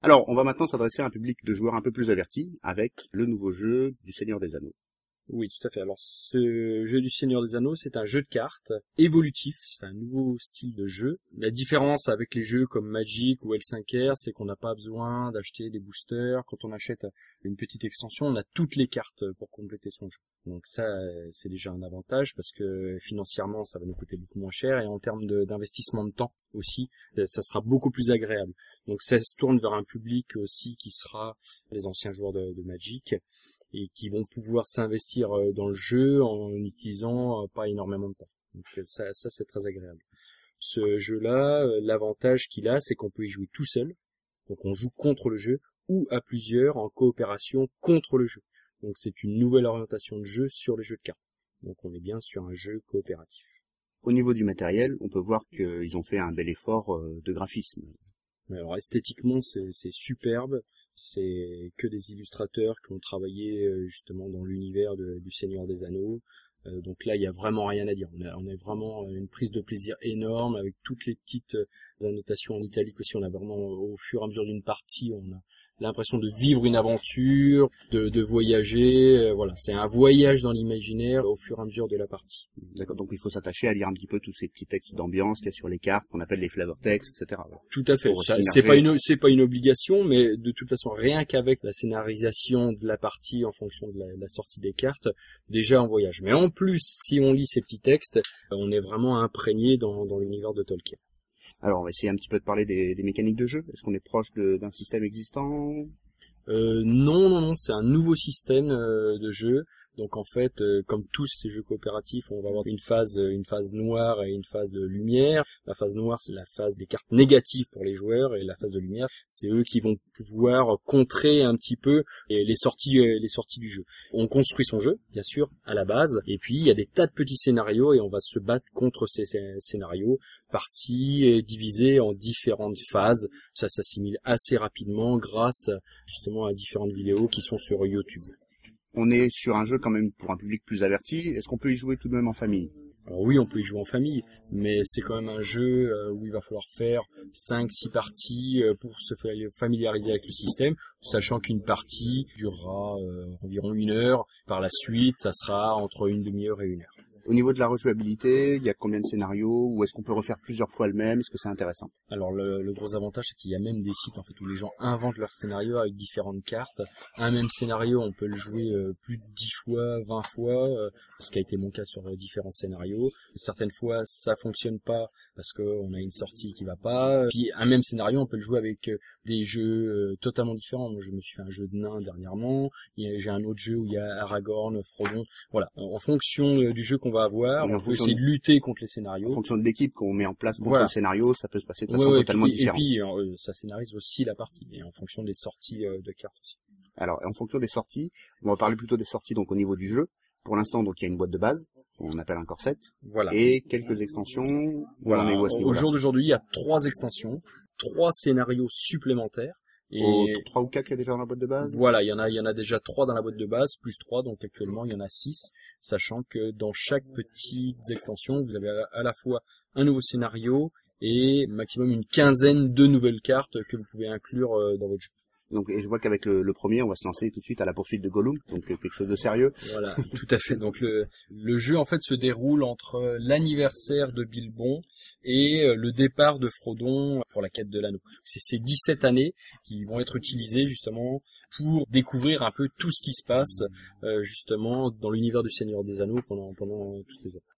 Alors, on va maintenant s'adresser à un public de joueurs un peu plus avertis avec le nouveau jeu du Seigneur des Anneaux. Oui, tout à fait. Alors, ce jeu du Seigneur des Anneaux, c'est un jeu de cartes évolutif. C'est un nouveau style de jeu. La différence avec les jeux comme Magic ou L5R, c'est qu'on n'a pas besoin d'acheter des boosters. Quand on achète une petite extension, on a toutes les cartes pour compléter son jeu. Donc ça, c'est déjà un avantage parce que financièrement, ça va nous coûter beaucoup moins cher et en termes d'investissement de, temps aussi, ça sera beaucoup plus agréable. Donc ça se tourne vers un public aussi qui sera les anciens joueurs de, de Magic et qui vont pouvoir s'investir euh, dans le jeu en utilisant euh, pas énormément de temps. Donc euh, ça, ça c'est très agréable. Ce jeu-là, l'avantage qu'il a, c'est qu'on peut y jouer tout seul. Donc on joue contre le jeu ou à plusieurs en coopération contre le jeu. Donc c'est une nouvelle orientation de jeu sur les jeux de cartes. Donc on est bien sur un jeu coopératif. Au niveau du matériel, on peut voir qu'ils ont fait un bel effort de graphisme. Alors esthétiquement c'est superbe, c'est que des illustrateurs qui ont travaillé euh, justement dans l'univers du Seigneur des Anneaux. Euh, donc là, il y a vraiment rien à dire. On a, on a vraiment une prise de plaisir énorme avec toutes les petites euh, annotations en italique aussi. On a vraiment, au fur et à mesure d'une partie, on a l'impression de vivre une aventure, de, de voyager. Euh, voilà, c'est un voyage dans l'imaginaire au fur et à mesure de la partie. D'accord, donc il faut s'attacher à lire un petit peu tous ces petits textes d'ambiance qu'il y a sur les cartes, qu'on appelle les flavor texts, etc. Tout à fait. C'est pas une c'est pas une obligation, mais de toute façon, rien qu'avec la scénarisation de la partie en fonction de la, sortie des cartes, déjà on voyage. Mais en plus, si on lit ces petits textes, on est vraiment imprégné dans, dans l'univers de Tolkien. Alors, on va essayer un petit peu de parler des, mécaniques de jeu. Est-ce qu'on est proche d'un système existant? Euh, Non, non, non, c'est un nouveau système euh, de jeu. Donc en fait, euh, comme tous ces jeux coopératifs, on va avoir une phase, euh, une phase noire et une phase de lumière. La phase noire, c'est la phase des cartes négatives pour les joueurs, et la phase de lumière, c'est eux qui vont pouvoir contrer un petit peu les sorties, euh, les sorties du jeu. On construit son jeu, bien sûr, à la base, et puis il y a des tas de petits scénarios et on va se battre contre ces, scénarios, parties divisées en différentes phases. Ça s'assimile assez rapidement grâce justement à différentes vidéos qui sont sur YouTube on est sur un jeu quand même pour un public plus averti. Est-ce qu'on peut y jouer tout de même en famille? Alors oui, on peut y jouer en famille, mais c'est quand même un jeu euh, où il va falloir faire 5-6 parties euh, pour se familiariser avec le système, sachant qu'une partie durera euh, environ une heure. Par la suite, ça sera entre une demi-heure et une heure. Au niveau de la rejouabilité, il y a combien de scénarios Ou est-ce qu'on peut refaire plusieurs fois le même? Est-ce que c'est intéressant? Alors le, gros avantage, c'est qu'il y a même des sites en fait où les gens inventent leur scénario avec différentes cartes. Un même scénario, on peut le jouer euh, plus de 10 fois, 20 fois, euh, ce qui a été mon cas sur euh, différents scénarios. Certaines fois, ça fonctionne pas parce qu'on a une sortie qui va pas. Puis un même scénario, on peut le jouer avec des jeux totalement différents. Moi, je me suis fait un jeu de nains dernièrement. J'ai un autre jeu où il y a Aragorn, Frodon. Voilà, en fonction du jeu qu'on va avoir. on peut essayer de lutter contre les scénarios. En fonction de l'équipe qu'on met en place pour le scénario, ça peut se passer de façon totalement différente. Et puis, euh, ça scénarise aussi la partie, et en fonction des sorties euh, de cartes aussi. Alors, en fonction des sorties, on va parler plutôt des sorties donc au niveau du jeu. Pour l'instant, donc il y a une boîte de base, on appelle un corset, voilà. et quelques extensions. Voilà. Au jour d'aujourd'hui, il y a trois extensions, trois scénarios supplémentaires. Et trois ou quatre qu'il y a déjà dans la boîte de base? Voilà, il y en a, il y en a déjà trois dans la boîte de base, plus trois, donc actuellement il y en a six, sachant que dans chaque petite extension, vous avez à la fois un nouveau scénario et maximum une quinzaine de nouvelles cartes que vous pouvez inclure euh, dans votre jeu. Donc, et je vois qu'avec le, premier, on va se lancer tout de suite à la poursuite de Gollum, donc euh, quelque chose de sérieux. Voilà, tout à fait. Donc le, le jeu en fait se déroule entre l'anniversaire de Bilbon et euh, le départ de Frodon pour la quête de l'anneau. C'est ces 17 années qui vont être utilisées justement pour découvrir un peu tout ce qui se passe euh, justement dans l'univers du Seigneur des Anneaux pendant pendant toutes ces années.